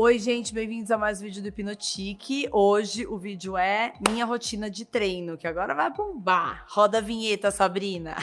Oi, gente, bem-vindos a mais um vídeo do Hipnotique. Hoje o vídeo é minha rotina de treino, que agora vai bombar. Roda a vinheta, Sabrina.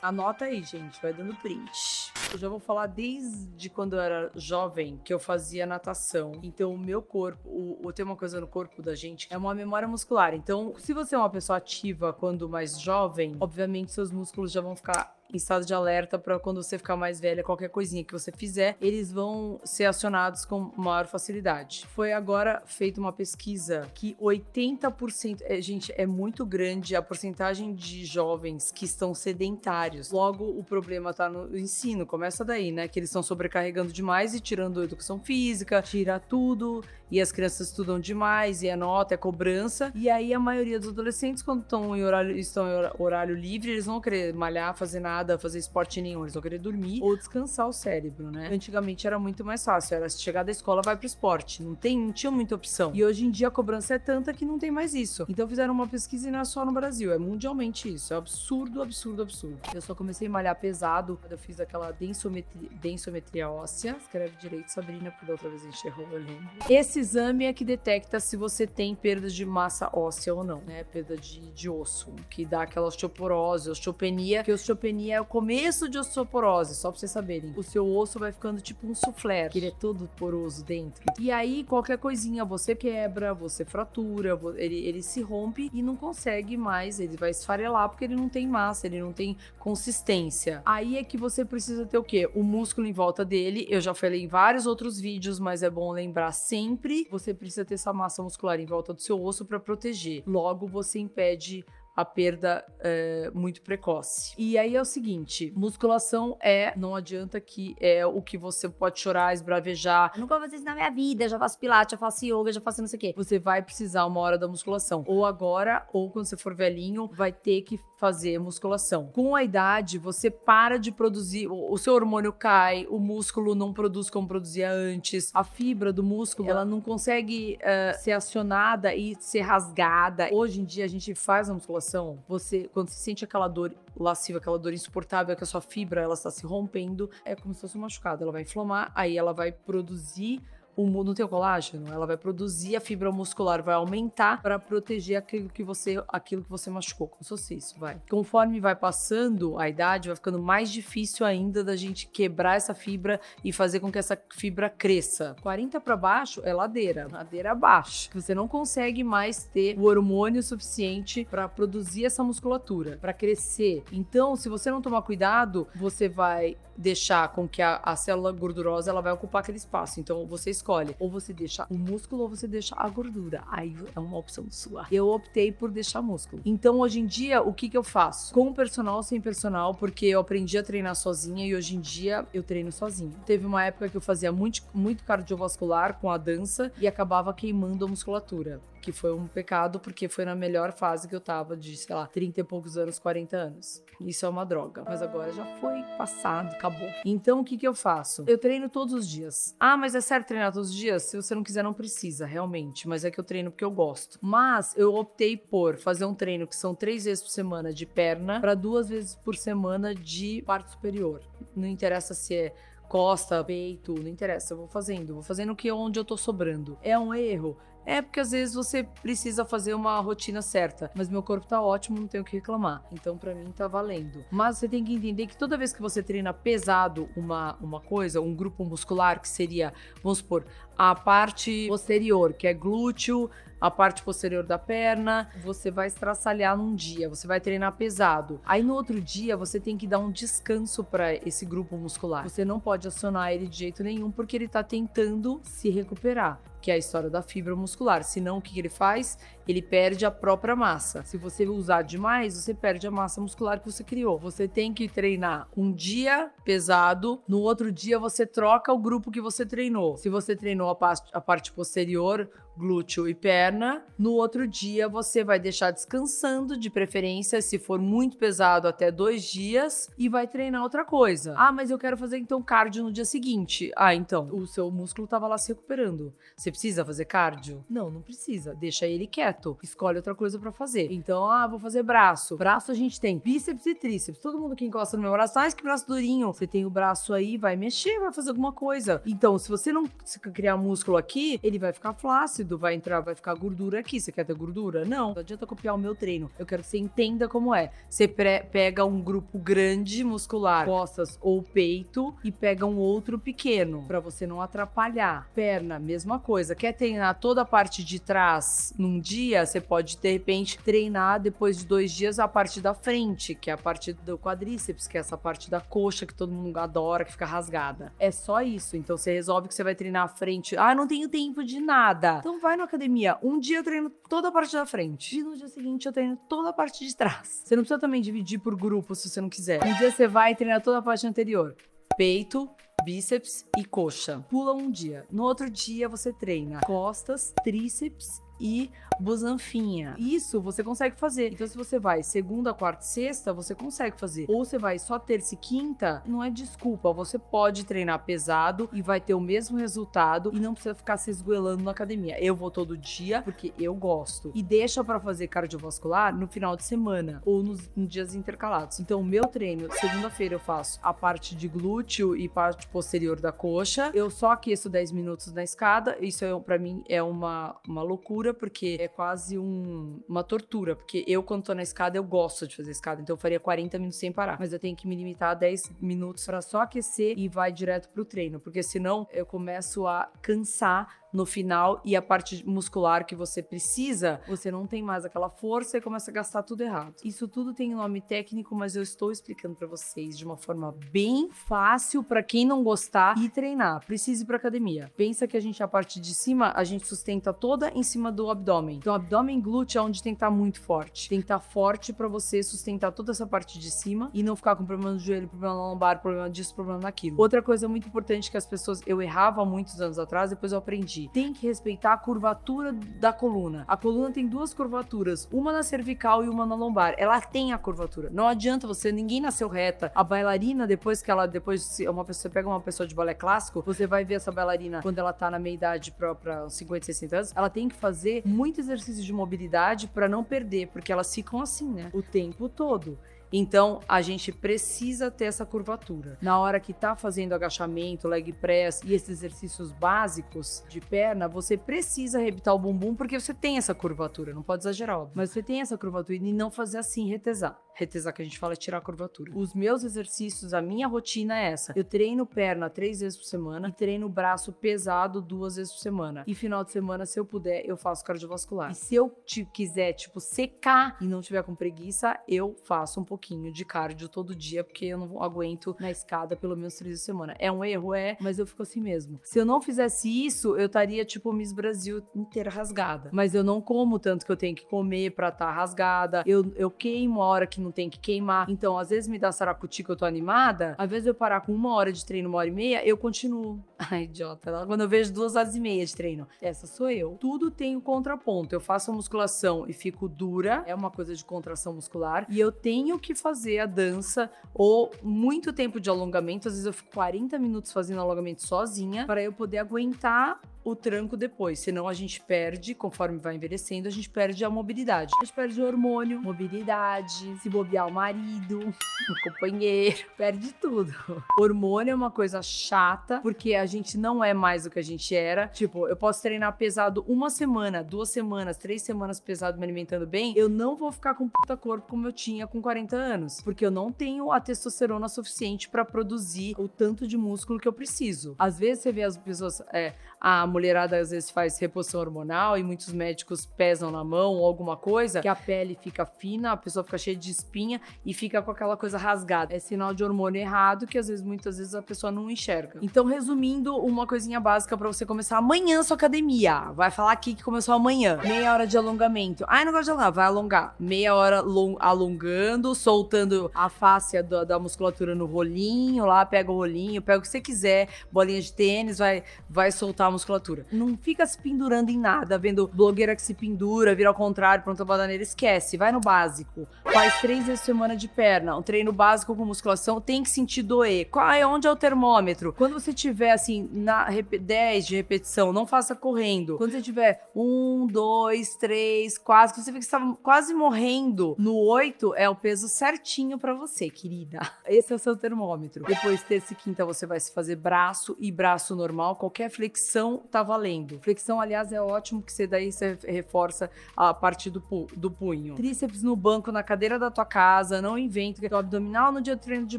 Anota aí, gente, vai dando print. Eu já vou falar desde quando eu era jovem que eu fazia natação. Então, o meu corpo, o, o tem uma coisa no corpo da gente, é uma memória muscular. Então, se você é uma pessoa ativa quando mais jovem, obviamente seus músculos já vão ficar estado de alerta para quando você ficar mais velha, qualquer coisinha que você fizer, eles vão ser acionados com maior facilidade. Foi agora feita uma pesquisa que 80%, é, gente, é muito grande a porcentagem de jovens que estão sedentários. Logo, o problema tá no ensino, começa daí, né? Que eles estão sobrecarregando demais e tirando a educação física, tira tudo, e as crianças estudam demais, e é nota, é cobrança. E aí a maioria dos adolescentes, quando estão em horário, estão em horário livre, eles vão querer malhar, fazer nada nada, fazer esporte nenhum, eles vão querer dormir ou descansar o cérebro, né? Antigamente era muito mais fácil, era chegar da escola, vai pro esporte, não, tem, não tinha muita opção. E hoje em dia a cobrança é tanta que não tem mais isso. Então fizeram uma pesquisa e não é só no Brasil, é mundialmente isso. É absurdo, absurdo, absurdo. Eu só comecei a malhar pesado quando eu fiz aquela densometria, densometria óssea. Escreve direito, Sabrina, porque da outra vez a gente errou, eu lembro. Esse exame é que detecta se você tem perda de massa óssea ou não, né? Perda de, de osso, que dá aquela osteoporose, osteopenia, que osteopenia é o começo de osteoporose, só pra vocês saberem. O seu osso vai ficando tipo um soufflé, que ele é todo poroso dentro. E aí, qualquer coisinha, você quebra, você fratura, ele, ele se rompe e não consegue mais, ele vai esfarelar porque ele não tem massa, ele não tem consistência. Aí é que você precisa ter o quê? O músculo em volta dele. Eu já falei em vários outros vídeos, mas é bom lembrar sempre, você precisa ter essa massa muscular em volta do seu osso para proteger. Logo, você impede a perda é, muito precoce. E aí é o seguinte: musculação é, não adianta que é o que você pode chorar, esbravejar. Eu nunca vou fazer isso na minha vida, já faço pilates, já faço yoga, já faço não sei o quê. Você vai precisar uma hora da musculação. Ou agora, ou quando você for velhinho, vai ter que fazer musculação. Com a idade, você para de produzir, o seu hormônio cai, o músculo não produz como produzia antes, a fibra do músculo, ela não consegue uh, ser acionada e ser rasgada. Hoje em dia, a gente faz a musculação você, quando você sente aquela dor lasciva, aquela dor insuportável, que a sua fibra ela está se rompendo, é como se fosse machucado. Ela vai inflamar, aí ela vai produzir o, no teu colágeno, ela vai produzir a fibra muscular, vai aumentar para proteger aquilo que você aquilo que você machucou, como se fosse isso, vai. Conforme vai passando a idade, vai ficando mais difícil ainda da gente quebrar essa fibra e fazer com que essa fibra cresça. 40 para baixo é ladeira, ladeira abaixo. Você não consegue mais ter o hormônio suficiente para produzir essa musculatura, para crescer. Então, se você não tomar cuidado, você vai deixar com que a, a célula gordurosa ela vai ocupar aquele espaço. Então, você escolhe ou você deixa o músculo ou você deixa a gordura. Aí é uma opção sua. Eu optei por deixar músculo. Então, hoje em dia, o que que eu faço? Com personal, sem personal, porque eu aprendi a treinar sozinha e hoje em dia eu treino sozinha. Teve uma época que eu fazia muito, muito cardiovascular com a dança e acabava queimando a musculatura que foi um pecado, porque foi na melhor fase que eu tava, de, sei lá, 30 e poucos anos, 40 anos. Isso é uma droga. Mas agora já foi passado, acabou. Então, o que que eu faço? Eu treino todos os dias. Ah, mas é certo treinar todos os dias? Se você não quiser, não precisa, realmente. Mas é que eu treino porque eu gosto. Mas eu optei por fazer um treino que são três vezes por semana de perna para duas vezes por semana de parte superior. Não interessa se é costa, peito, não interessa, eu vou fazendo, vou fazendo o que onde eu tô sobrando. É um erro? É porque às vezes você precisa fazer uma rotina certa, mas meu corpo tá ótimo, não tenho o que reclamar. Então para mim tá valendo. Mas você tem que entender que toda vez que você treina pesado uma, uma coisa, um grupo muscular que seria, vamos supor, a parte posterior, que é glúteo, a parte posterior da perna, você vai estraçalhar num dia, você vai treinar pesado. Aí no outro dia você tem que dar um descanso para esse grupo muscular. Você não pode acionar ele de jeito nenhum porque ele tá tentando se recuperar que é a história da fibra muscular. Senão, o que ele faz? Ele perde a própria massa. Se você usar demais, você perde a massa muscular que você criou. Você tem que treinar um dia pesado, no outro dia você troca o grupo que você treinou. Se você treinou a parte, a parte posterior, glúteo e perna. No outro dia, você vai deixar descansando, de preferência, se for muito pesado, até dois dias, e vai treinar outra coisa. Ah, mas eu quero fazer então cardio no dia seguinte. Ah, então, o seu músculo tava lá se recuperando. Você precisa fazer cardio? Não, não precisa. Deixa ele quieto. Escolhe outra coisa para fazer. Então, ah, vou fazer braço. Braço a gente tem bíceps e tríceps. Todo mundo que encosta no meu braço, ah, que braço durinho. Você tem o braço aí, vai mexer, vai fazer alguma coisa. Então, se você não criar músculo aqui, ele vai ficar flácido, vai entrar, vai ficar gordura aqui. Você quer ter gordura? Não. Não adianta copiar o meu treino. Eu quero que você entenda como é. Você pega um grupo grande muscular, costas ou peito, e pega um outro pequeno, para você não atrapalhar. Perna, mesma coisa. Quer treinar toda a parte de trás num dia? Você pode, de repente, treinar depois de dois dias a parte da frente, que é a parte do quadríceps, que é essa parte da coxa que todo mundo adora, que fica rasgada. É só isso. Então você resolve que você vai treinar a frente. Ah, não tenho tempo de nada. Então vai na academia. Um dia eu treino toda a parte da frente. E no dia seguinte eu treino toda a parte de trás. Você não precisa também dividir por grupo se você não quiser. Um dia você vai treinar toda a parte anterior. Peito, bíceps e coxa. Pula um dia. No outro dia você treina costas, tríceps e busanfinha. Isso você consegue fazer. Então, se você vai segunda, quarta e sexta, você consegue fazer. Ou você vai só terça e quinta, não é desculpa. Você pode treinar pesado e vai ter o mesmo resultado e não precisa ficar se esgoelando na academia. Eu vou todo dia porque eu gosto. E deixa para fazer cardiovascular no final de semana ou nos, nos dias intercalados. Então, o meu treino, segunda-feira eu faço a parte de glúteo e parte posterior da coxa. Eu só aqueço 10 minutos na escada. Isso é, para mim é uma, uma loucura porque é quase um, uma tortura. Porque eu, quando tô na escada, eu gosto de fazer escada. Então eu faria 40 minutos sem parar. Mas eu tenho que me limitar a 10 minutos para só aquecer e vai direto pro treino. Porque senão eu começo a cansar no final e a parte muscular que você precisa, você não tem mais aquela força e começa a gastar tudo errado. Isso tudo tem nome técnico, mas eu estou explicando para vocês de uma forma bem fácil para quem não gostar e treinar. Precise ir para academia. Pensa que a gente a parte de cima, a gente sustenta toda em cima do abdômen. Então, abdômen glúteo é onde tem que estar tá muito forte. Tem que estar tá forte para você sustentar toda essa parte de cima e não ficar com problema no joelho, problema no lombar, problema disso, problema naquilo. Outra coisa muito importante que as pessoas eu errava muitos anos atrás, depois eu aprendi tem que respeitar a curvatura da coluna. A coluna tem duas curvaturas, uma na cervical e uma na lombar. Ela tem a curvatura. Não adianta você, ninguém nasceu reta. A bailarina, depois que ela, depois uma pessoa, você pega uma pessoa de balé clássico, você vai ver essa bailarina quando ela tá na meia idade própria, 50, 60 anos, ela tem que fazer muito exercício de mobilidade para não perder, porque elas ficam assim, né? O tempo todo. Então, a gente precisa ter essa curvatura. Na hora que tá fazendo agachamento, leg press e esses exercícios básicos de perna, você precisa rebitar o bumbum porque você tem essa curvatura, não pode exagerar, óbvio. Mas você tem essa curvatura e não fazer assim, retesar. Retesar que a gente fala é tirar a curvatura. Os meus exercícios, a minha rotina é essa. Eu treino perna três vezes por semana e treino braço pesado duas vezes por semana. E final de semana, se eu puder, eu faço cardiovascular. E se eu te quiser, tipo, secar e não tiver com preguiça, eu faço um pouquinho de cardio todo dia, porque eu não aguento na escada pelo menos três vezes por semana. É um erro, é, mas eu fico assim mesmo. Se eu não fizesse isso, eu estaria, tipo, Miss Brasil inteira rasgada. Mas eu não como tanto que eu tenho que comer pra estar tá rasgada. Eu, eu queimo a hora que não tem que queimar. Então, às vezes me dá saracuti que eu tô animada. Às vezes eu parar com uma hora de treino, uma hora e meia, eu continuo. Ai, idiota. Quando eu vejo duas horas e meia de treino, essa sou eu. Tudo tem um contraponto. Eu faço a musculação e fico dura. É uma coisa de contração muscular. E eu tenho que fazer a dança ou muito tempo de alongamento. Às vezes eu fico 40 minutos fazendo alongamento sozinha para eu poder aguentar o tranco depois, senão a gente perde, conforme vai envelhecendo, a gente perde a mobilidade. A gente perde o hormônio, mobilidade, se bobear o marido, o companheiro, perde tudo. Hormônio é uma coisa chata, porque a gente não é mais o que a gente era. Tipo, eu posso treinar pesado uma semana, duas semanas, três semanas pesado me alimentando bem, eu não vou ficar com puta corpo como eu tinha com 40 anos, porque eu não tenho a testosterona suficiente para produzir o tanto de músculo que eu preciso. Às vezes você vê as pessoas, é, a mulherada às vezes faz reposição hormonal e muitos médicos pesam na mão ou alguma coisa, que a pele fica fina, a pessoa fica cheia de espinha e fica com aquela coisa rasgada. É sinal de hormônio errado que às vezes, muitas vezes, a pessoa não enxerga. Então, resumindo, uma coisinha básica para você começar amanhã sua academia. Vai falar aqui que começou amanhã. Meia hora de alongamento. Ai, não gosto de alongar. Vai alongar. Meia hora alongando, soltando a face da, da musculatura no rolinho lá, pega o rolinho, pega o que você quiser, bolinha de tênis, vai, vai soltar a musculatura Não fica se pendurando em nada, vendo blogueira que se pendura, vira ao contrário, pronta bananeira, esquece. Vai no básico. Faz três vezes por semana de perna. Um treino básico com musculação tem que sentir doer. Qual é onde é o termômetro? Quando você tiver assim, na 10 de repetição, não faça correndo. Quando você tiver um, dois, três, quase, você vê que você tá quase morrendo no 8, é o peso certinho para você, querida. Esse é o seu termômetro. Depois, terça e quinta, você vai se fazer braço e braço normal. Qualquer flexão tá valendo. Flexão, aliás, é ótimo que você daí você reforça a parte do, pu do punho. Tríceps no banco, na cadeira da tua casa, não inventa que é abdominal no dia do treino de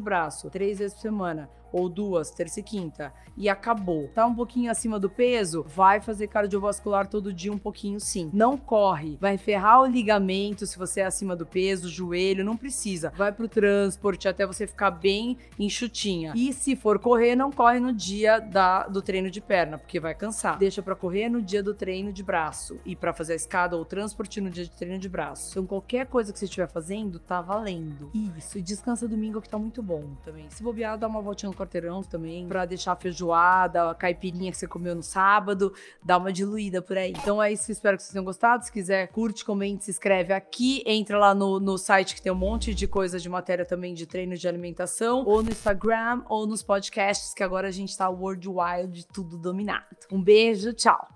braço, três vezes por semana ou duas, terça e quinta, e acabou. Tá um pouquinho acima do peso? Vai fazer cardiovascular todo dia um pouquinho sim. Não corre, vai ferrar o ligamento se você é acima do peso, joelho, não precisa. Vai pro transporte até você ficar bem enxutinha. E se for correr, não corre no dia da, do treino de perna, porque vai cansar. Deixa para correr no dia do treino de braço e para fazer a escada ou transporte no dia de treino de braço. Então qualquer coisa que você estiver fazendo, tá valendo. Isso, e descansa domingo que tá muito bom também. Se bobear, dá uma voltinha quarteirão também, pra deixar a feijoada, a caipirinha que você comeu no sábado, dar uma diluída por aí. Então é isso, espero que vocês tenham gostado. Se quiser, curte, comente, se inscreve aqui, entra lá no, no site que tem um monte de coisa de matéria também de treino de alimentação, ou no Instagram, ou nos podcasts, que agora a gente tá worldwide, tudo dominado. Um beijo, tchau!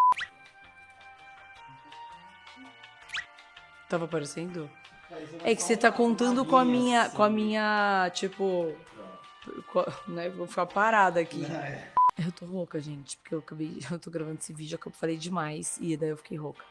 Tava aparecendo? É que você tá contando com a minha, com a minha, tipo, né? Vou ficar parada aqui. É. Eu tô rouca, gente, porque eu acabei, eu tô gravando esse vídeo, eu falei demais e daí eu fiquei rouca.